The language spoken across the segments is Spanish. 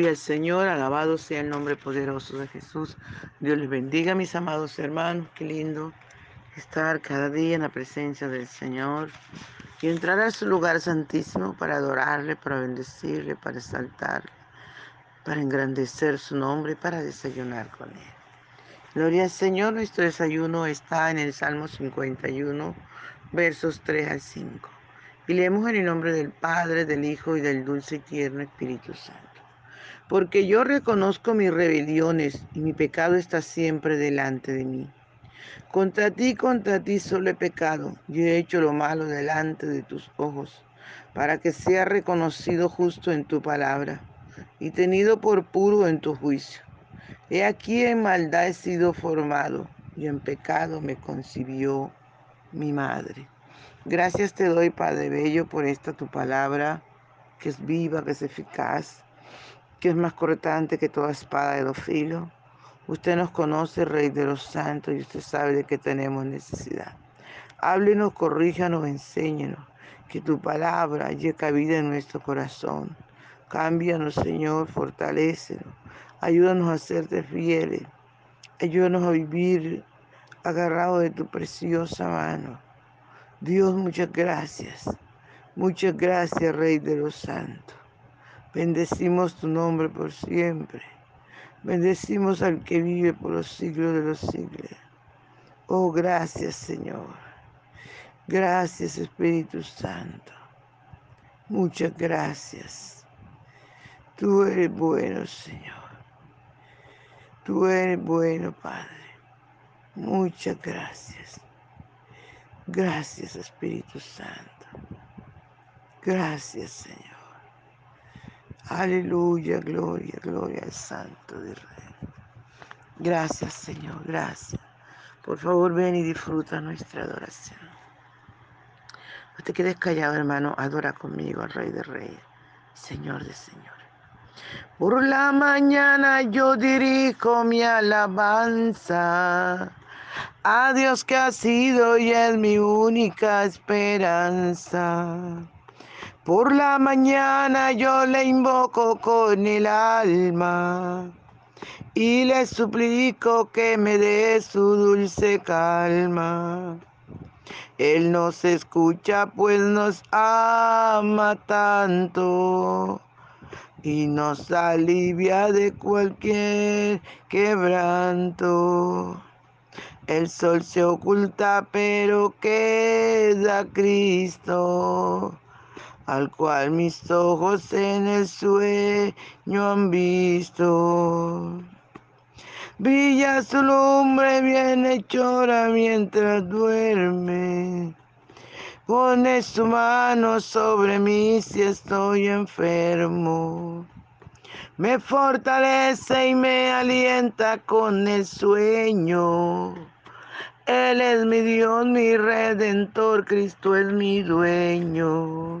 Gloria al Señor, alabado sea el nombre poderoso de Jesús. Dios les bendiga, mis amados hermanos. Qué lindo estar cada día en la presencia del Señor y entrar a su lugar santísimo para adorarle, para bendecirle, para exaltarle, para engrandecer su nombre para desayunar con él. Gloria al Señor, nuestro desayuno está en el Salmo 51, versos 3 al 5. Y leemos en el nombre del Padre, del Hijo y del dulce y tierno Espíritu Santo porque yo reconozco mis rebeliones y mi pecado está siempre delante de mí. Contra ti, contra ti solo he pecado, yo he hecho lo malo delante de tus ojos, para que sea reconocido justo en tu palabra y tenido por puro en tu juicio. He aquí en maldad he sido formado y en pecado me concibió mi madre. Gracias te doy, Padre Bello, por esta tu palabra, que es viva, que es eficaz, que es más cortante que toda espada de dos filos. Usted nos conoce, Rey de los Santos, y usted sabe de qué tenemos necesidad. Háblenos, corríjanos, enséñenos, que tu palabra haya cabida en nuestro corazón. Cámbianos, Señor, fortalécenos. Ayúdanos a serte fieles. Ayúdanos a vivir agarrados de tu preciosa mano. Dios, muchas gracias. Muchas gracias, Rey de los Santos. Bendecimos tu nombre por siempre. Bendecimos al que vive por los siglos de los siglos. Oh, gracias Señor. Gracias Espíritu Santo. Muchas gracias. Tú eres bueno, Señor. Tú eres bueno, Padre. Muchas gracias. Gracias, Espíritu Santo. Gracias, Señor. Aleluya, gloria, gloria al Santo de Rey. Gracias, Señor, gracias. Por favor, ven y disfruta nuestra adoración. No te quedes callado, hermano. Adora conmigo al Rey de Reyes, Señor de Señores. Por la mañana yo dirijo mi alabanza a Dios que ha sido y es mi única esperanza. Por la mañana yo le invoco con el alma y le suplico que me dé su dulce calma. Él nos escucha pues nos ama tanto y nos alivia de cualquier quebranto. El sol se oculta pero queda Cristo al cual mis ojos en el sueño han visto. Brilla su lumbre bien hechora mientras duerme. Pone su mano sobre mí si estoy enfermo. Me fortalece y me alienta con el sueño. Él es mi Dios, mi redentor, Cristo es mi dueño.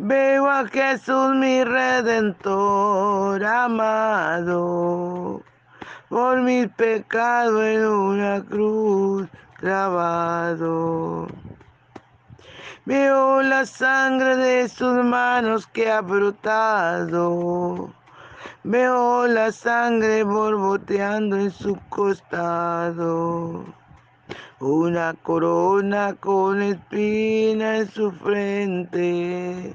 Veo a Jesús mi redentor amado, por mis pecados en una cruz grabado. Veo la sangre de sus manos que ha brotado. Veo la sangre borboteando en su costado. Una corona con espina en su frente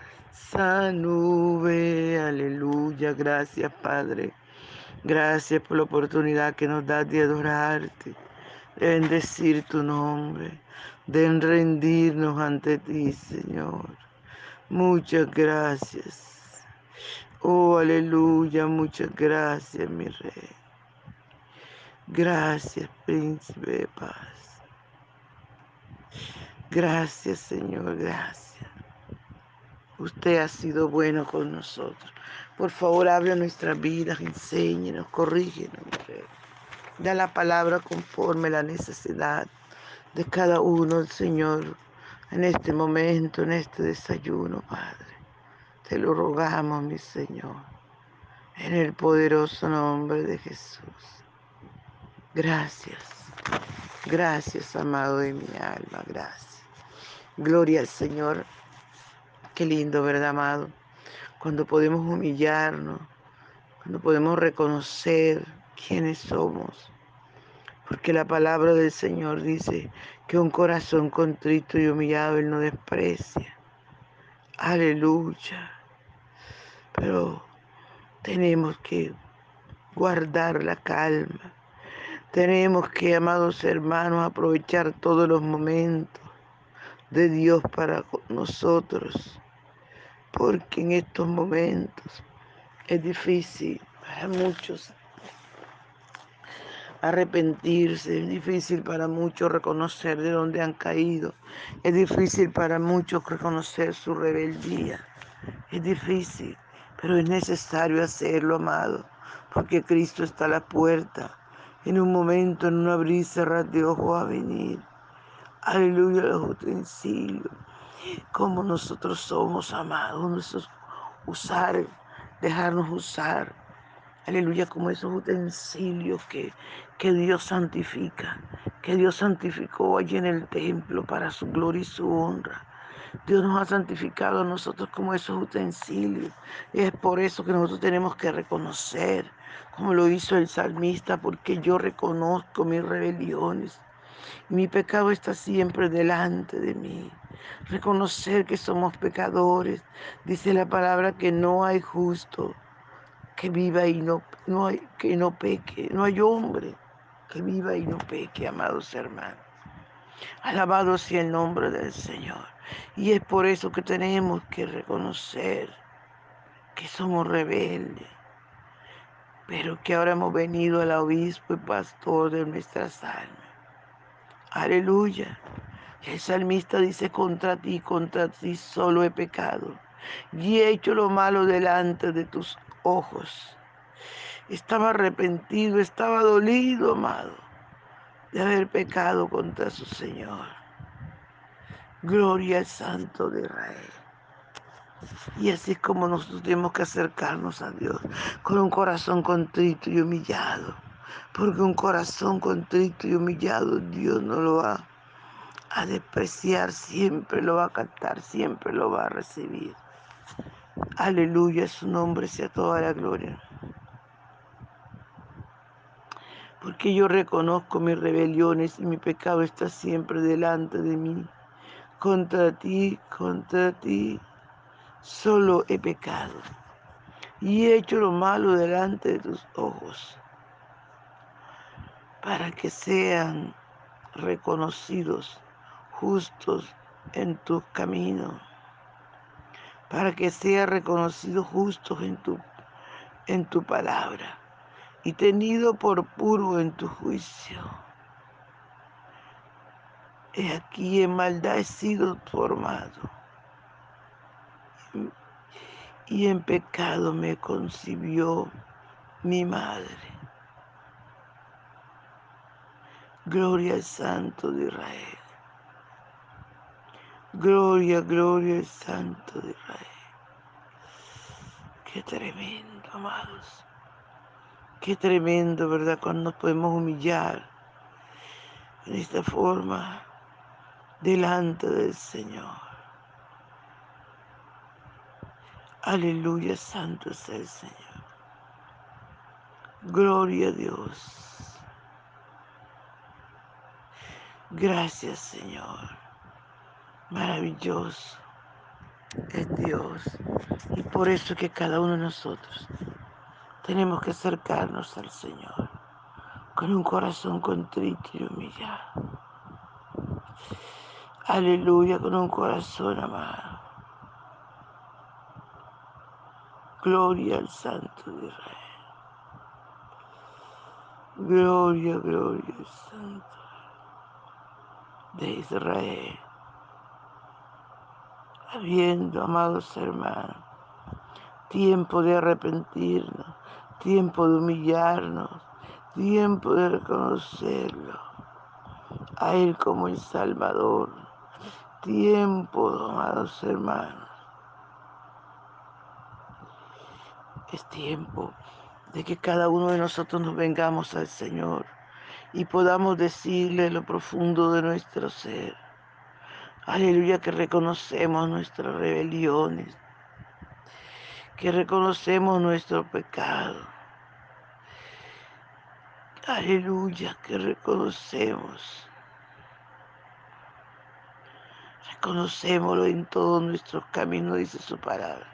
nube, aleluya, gracias Padre. Gracias por la oportunidad que nos das de adorarte, de bendecir tu nombre, de rendirnos ante ti, Señor. Muchas gracias. Oh, aleluya, muchas gracias, mi rey. Gracias, príncipe de paz. Gracias, Señor, gracias. Usted ha sido bueno con nosotros. Por favor, abre nuestras vidas, enséñenos, corrígenos, rey. Da la palabra conforme la necesidad de cada uno, Señor, en este momento, en este desayuno, Padre. Te lo rogamos, mi Señor, en el poderoso nombre de Jesús. Gracias. Gracias, amado de mi alma, gracias. Gloria al Señor. Qué lindo, ¿verdad, amado? Cuando podemos humillarnos, cuando podemos reconocer quiénes somos. Porque la palabra del Señor dice que un corazón contrito y humillado Él no desprecia. Aleluya. Pero tenemos que guardar la calma tenemos que, amados hermanos, aprovechar todos los momentos de Dios para nosotros, porque en estos momentos es difícil para muchos arrepentirse, es difícil para muchos reconocer de dónde han caído, es difícil para muchos reconocer su rebeldía, es difícil, pero es necesario hacerlo, amado, porque Cristo está a la puerta en un momento, en una brisa de ojo a venir. Aleluya, los utensilios. Como nosotros somos amados, nosotros usar, dejarnos usar. Aleluya, como esos utensilios que, que Dios santifica, que Dios santificó allí en el templo para su gloria y su honra. Dios nos ha santificado a nosotros como esos utensilios. Y es por eso que nosotros tenemos que reconocer, como lo hizo el salmista, porque yo reconozco mis rebeliones. Mi pecado está siempre delante de mí. Reconocer que somos pecadores. Dice la palabra que no hay justo que viva y no, no hay, que no peque. No hay hombre que viva y no peque, amados hermanos. Alabado sea el nombre del Señor. Y es por eso que tenemos que reconocer que somos rebeldes, pero que ahora hemos venido al obispo y pastor de nuestras almas. Aleluya. El salmista dice, contra ti, contra ti solo he pecado y he hecho lo malo delante de tus ojos. Estaba arrepentido, estaba dolido, amado de haber pecado contra su Señor. Gloria al Santo de Israel. Y así es como nosotros tenemos que acercarnos a Dios, con un corazón contrito y humillado. Porque un corazón contrito y humillado Dios no lo va a despreciar, siempre lo va a cantar, siempre lo va a recibir. Aleluya, su nombre sea toda la gloria. porque yo reconozco mis rebeliones y mi pecado está siempre delante de mí. Contra ti, contra ti, solo he pecado y he hecho lo malo delante de tus ojos, para que sean reconocidos justos en tus caminos, para que sean reconocidos justos en tu, en tu palabra y tenido por puro en tu juicio. He aquí en maldad he sido formado y en pecado me concibió mi madre. Gloria al Santo de Israel. Gloria, gloria al Santo de Israel. Qué tremendo, amados. Qué tremendo, ¿verdad? Cuando nos podemos humillar en esta forma delante del Señor. Aleluya, santo es el Señor. Gloria a Dios. Gracias, Señor. Maravilloso es Dios. Y por eso que cada uno de nosotros Tenemos que acercarnos al Señor con un corazón contrito y humillado. Aleluya, con un corazón amado. Gloria al Santo de Israel. Gloria, gloria al Santo de Israel. Habiendo, amados hermanos, tiempo de arrepentirnos, tiempo de humillarnos, tiempo de reconocerlo a Él como el Salvador, tiempo, amados hermanos. Es tiempo de que cada uno de nosotros nos vengamos al Señor y podamos decirle lo profundo de nuestro ser. Aleluya, que reconocemos nuestras rebeliones, que reconocemos nuestro pecado. Aleluya, que reconocemos. Reconocémoslo en todos nuestros caminos, dice su palabra.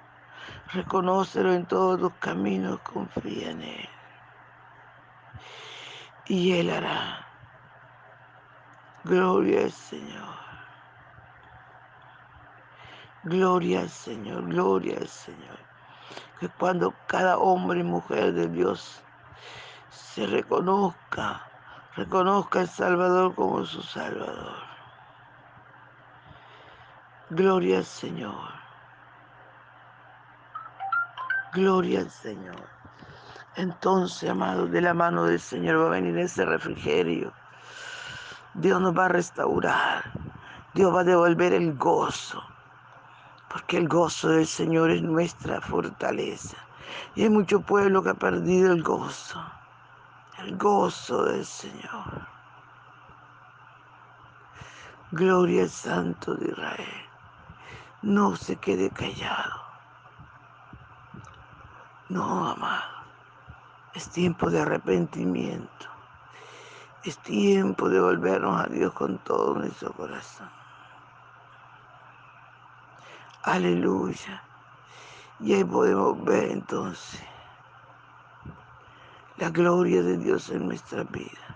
Reconócelo en todos tus caminos, confía en Él. Y Él hará. Gloria al Señor. Gloria al Señor, gloria al Señor. Que cuando cada hombre y mujer de Dios se reconozca, reconozca al Salvador como su Salvador. Gloria al Señor. Gloria al Señor. Entonces, amados, de la mano del Señor va a venir ese refrigerio. Dios nos va a restaurar. Dios va a devolver el gozo. Porque el gozo del Señor es nuestra fortaleza. Y hay mucho pueblo que ha perdido el gozo. El gozo del Señor. Gloria al Santo de Israel. No se quede callado. No, amado. Es tiempo de arrepentimiento. Es tiempo de volvernos a Dios con todo nuestro corazón. Aleluya. Y ahí podemos ver entonces la gloria de Dios en nuestra vida.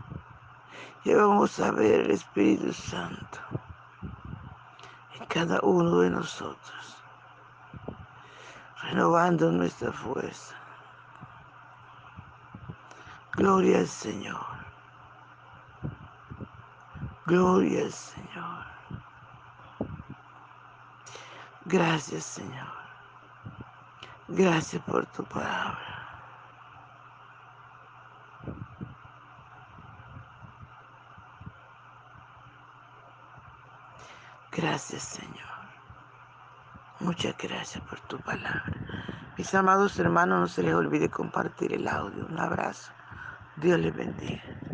Y vamos a ver el Espíritu Santo en cada uno de nosotros, renovando nuestra fuerza. Gloria al Señor. Gloria al Señor. Gracias, Señor. Gracias por tu palabra. Gracias, Señor. Muchas gracias por tu palabra. Mis amados hermanos, no se les olvide compartir el audio. Un abrazo. Dios les bendiga.